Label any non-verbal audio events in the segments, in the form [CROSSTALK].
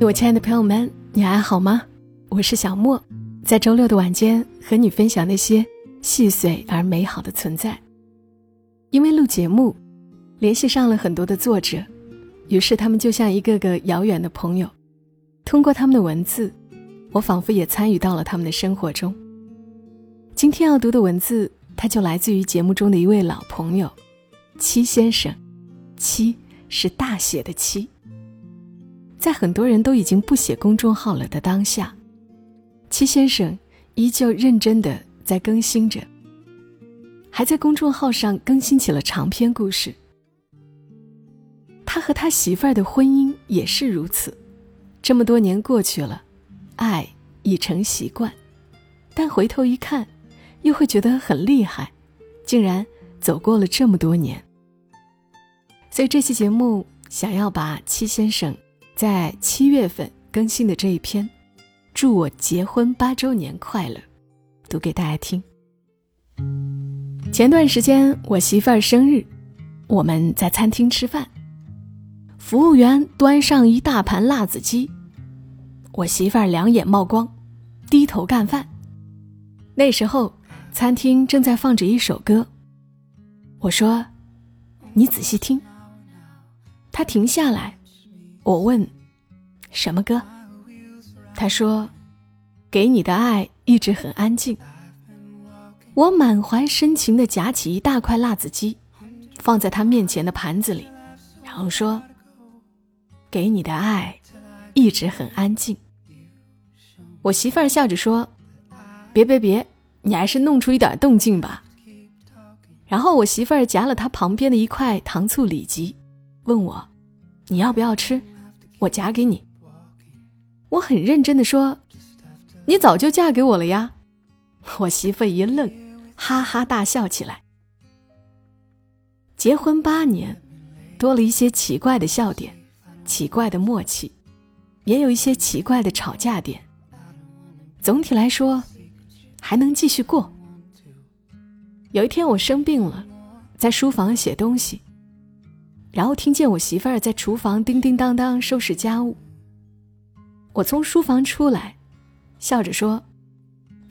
我亲爱的朋友们，你还好吗？我是小莫，在周六的晚间和你分享那些细碎而美好的存在。因为录节目，联系上了很多的作者，于是他们就像一个个遥远的朋友。通过他们的文字，我仿佛也参与到了他们的生活中。今天要读的文字，它就来自于节目中的一位老朋友，七先生。七是大写的七。在很多人都已经不写公众号了的当下，七先生依旧认真的在更新着，还在公众号上更新起了长篇故事。他和他媳妇儿的婚姻也是如此，这么多年过去了，爱已成习惯，但回头一看，又会觉得很厉害，竟然走过了这么多年。所以这期节目想要把七先生。在七月份更新的这一篇，祝我结婚八周年快乐，读给大家听。前段时间我媳妇儿生日，我们在餐厅吃饭，服务员端上一大盘辣子鸡，我媳妇儿两眼冒光，低头干饭。那时候餐厅正在放着一首歌，我说：“你仔细听。”她停下来。我问：“什么歌？”他说：“给你的爱一直很安静。”我满怀深情地夹起一大块辣子鸡，放在他面前的盘子里，然后说：“给你的爱一直很安静。”我媳妇儿笑着说：“别别别，你还是弄出一点动静吧。”然后我媳妇儿夹了他旁边的一块糖醋里脊，问我：“你要不要吃？”我夹给你，我很认真的说：“你早就嫁给我了呀！” [LAUGHS] 我媳妇一愣，哈哈大笑起来。结婚八年，多了一些奇怪的笑点，奇怪的默契，也有一些奇怪的吵架点。总体来说，还能继续过。有一天我生病了，在书房写东西。然后听见我媳妇儿在厨房叮叮当当收拾家务。我从书房出来，笑着说：“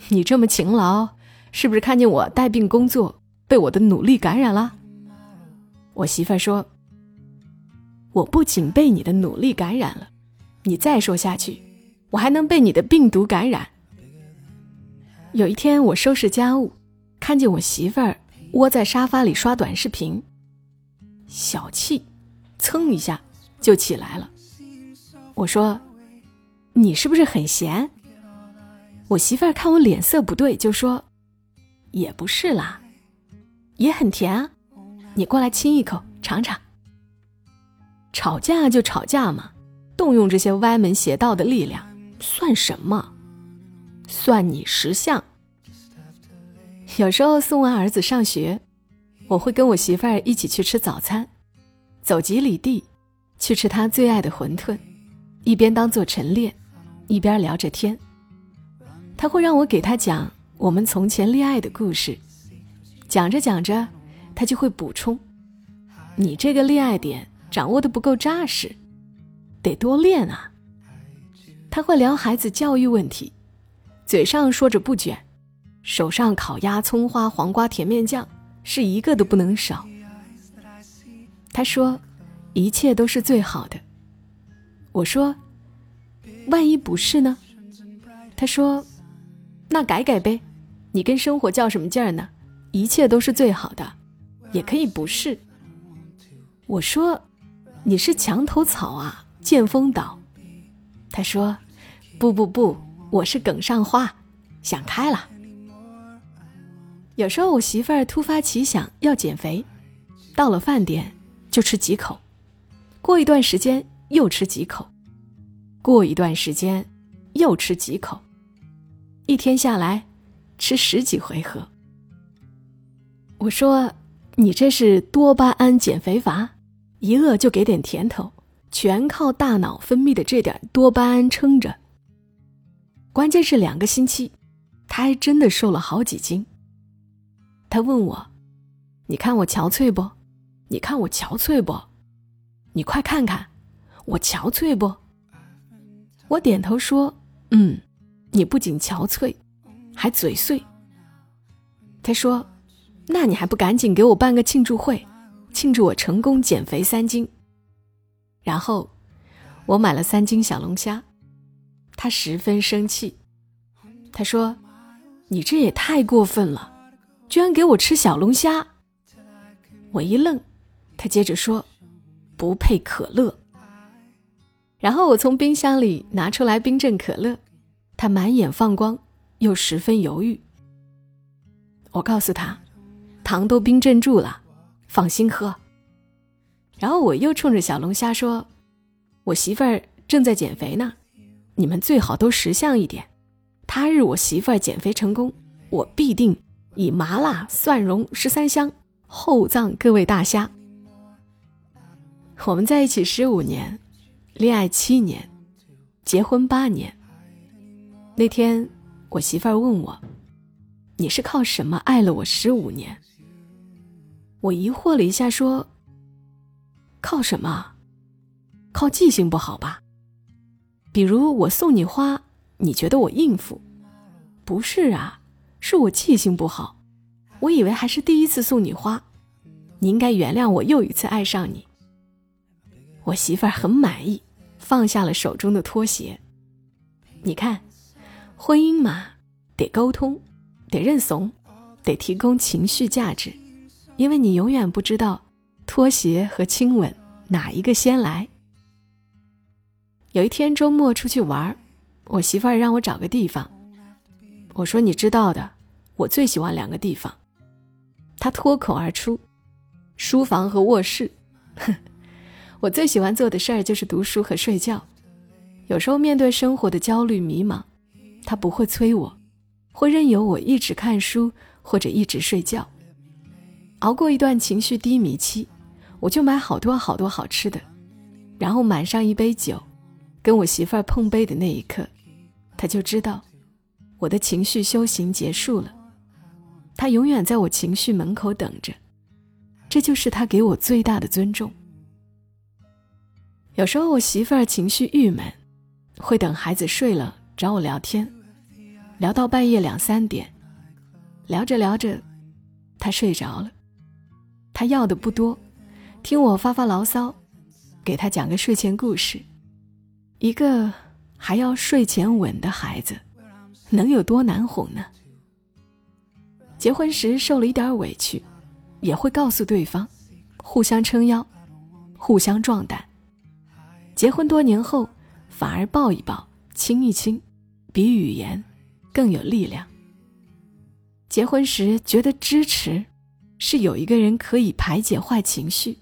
你这么勤劳，是不是看见我带病工作，被我的努力感染了？”我媳妇儿说：“我不仅被你的努力感染了，你再说下去，我还能被你的病毒感染。”有一天我收拾家务，看见我媳妇儿窝在沙发里刷短视频。小气，噌一下就起来了。我说：“你是不是很闲？”我媳妇儿看我脸色不对，就说：“也不是啦，也很甜啊，你过来亲一口尝尝。”吵架就吵架嘛，动用这些歪门邪道的力量算什么？算你识相。有时候送完儿子上学。我会跟我媳妇儿一起去吃早餐，走几里地，去吃她最爱的馄饨，一边当做晨练，一边聊着天。他会让我给他讲我们从前恋爱的故事，讲着讲着，他就会补充：“你这个恋爱点掌握的不够扎实，得多练啊。”他会聊孩子教育问题，嘴上说着不卷，手上烤鸭、葱花、黄瓜、甜面酱。是一个都不能少。他说：“一切都是最好的。”我说：“万一不是呢？”他说：“那改改呗，你跟生活较什么劲儿呢？一切都是最好的，也可以不是。”我说：“你是墙头草啊，见风倒。”他说：“不不不，我是梗上花，想开了。”有时候我媳妇儿突发奇想要减肥，到了饭点就吃几口，过一段时间又吃几口，过一段时间又吃几口，一天下来吃十几回合。我说：“你这是多巴胺减肥法，一饿就给点甜头，全靠大脑分泌的这点多巴胺撑着。”关键是两个星期，他还真的瘦了好几斤。他问我：“你看我憔悴不？你看我憔悴不？你快看看，我憔悴不？”我点头说：“嗯，你不仅憔悴，还嘴碎。”他说：“那你还不赶紧给我办个庆祝会，庆祝我成功减肥三斤？”然后我买了三斤小龙虾，他十分生气，他说：“你这也太过分了，居然给我吃小龙虾！”我一愣，他接着说：“不配可乐。”然后我从冰箱里拿出来冰镇可乐，他满眼放光，又十分犹豫。我告诉他，糖都冰镇住了，放心喝。然后我又冲着小龙虾说：“我媳妇儿正在减肥呢，你们最好都识相一点。他日我媳妇儿减肥成功，我必定以麻辣蒜蓉十三香厚葬各位大虾。”我们在一起十五年。恋爱七年，结婚八年。那天，我媳妇儿问我：“你是靠什么爱了我十五年？”我疑惑了一下，说：“靠什么？靠记性不好吧？比如我送你花，你觉得我应付？不是啊，是我记性不好。我以为还是第一次送你花，你应该原谅我又一次爱上你。”我媳妇儿很满意，放下了手中的拖鞋。你看，婚姻嘛，得沟通，得认怂，得提供情绪价值，因为你永远不知道拖鞋和亲吻哪一个先来。有一天周末出去玩，我媳妇儿让我找个地方，我说你知道的，我最喜欢两个地方。他脱口而出：书房和卧室。哼。[LAUGHS] 我最喜欢做的事儿就是读书和睡觉。有时候面对生活的焦虑迷茫，他不会催我，会任由我一直看书或者一直睡觉。熬过一段情绪低迷期，我就买好多好多好吃的，然后满上一杯酒，跟我媳妇儿碰杯的那一刻，他就知道我的情绪修行结束了。他永远在我情绪门口等着，这就是他给我最大的尊重。有时候我媳妇儿情绪郁闷，会等孩子睡了找我聊天，聊到半夜两三点，聊着聊着，她睡着了。她要的不多，听我发发牢骚，给她讲个睡前故事。一个还要睡前吻的孩子，能有多难哄呢？结婚时受了一点委屈，也会告诉对方，互相撑腰，互相壮胆。结婚多年后，反而抱一抱、亲一亲，比语言更有力量。结婚时觉得支持，是有一个人可以排解坏情绪。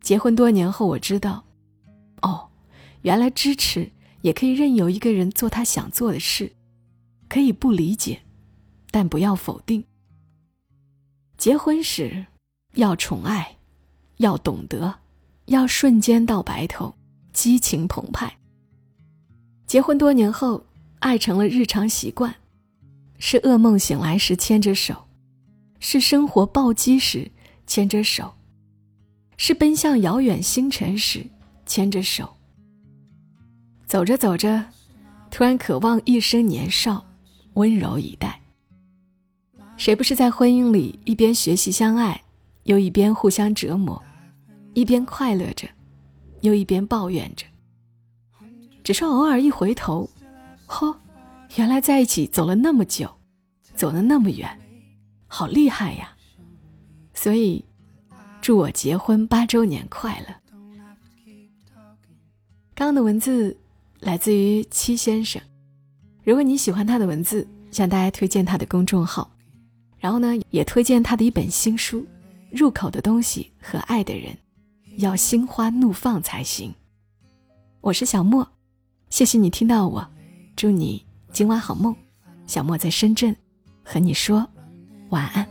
结婚多年后，我知道，哦，原来支持也可以任由一个人做他想做的事，可以不理解，但不要否定。结婚时要宠爱，要懂得，要瞬间到白头。激情澎湃。结婚多年后，爱成了日常习惯，是噩梦醒来时牵着手，是生活暴击时牵着手，是奔向遥远星辰时牵着手。走着走着，突然渴望一生年少，温柔以待。谁不是在婚姻里一边学习相爱，又一边互相折磨，一边快乐着？又一边抱怨着，只是偶尔一回头，嚯，原来在一起走了那么久，走了那么远，好厉害呀！所以，祝我结婚八周年快乐。刚刚的文字来自于七先生，如果你喜欢他的文字，向大家推荐他的公众号，然后呢，也推荐他的一本新书《入口的东西和爱的人》。要心花怒放才行。我是小莫，谢谢你听到我，祝你今晚好梦。小莫在深圳，和你说晚安。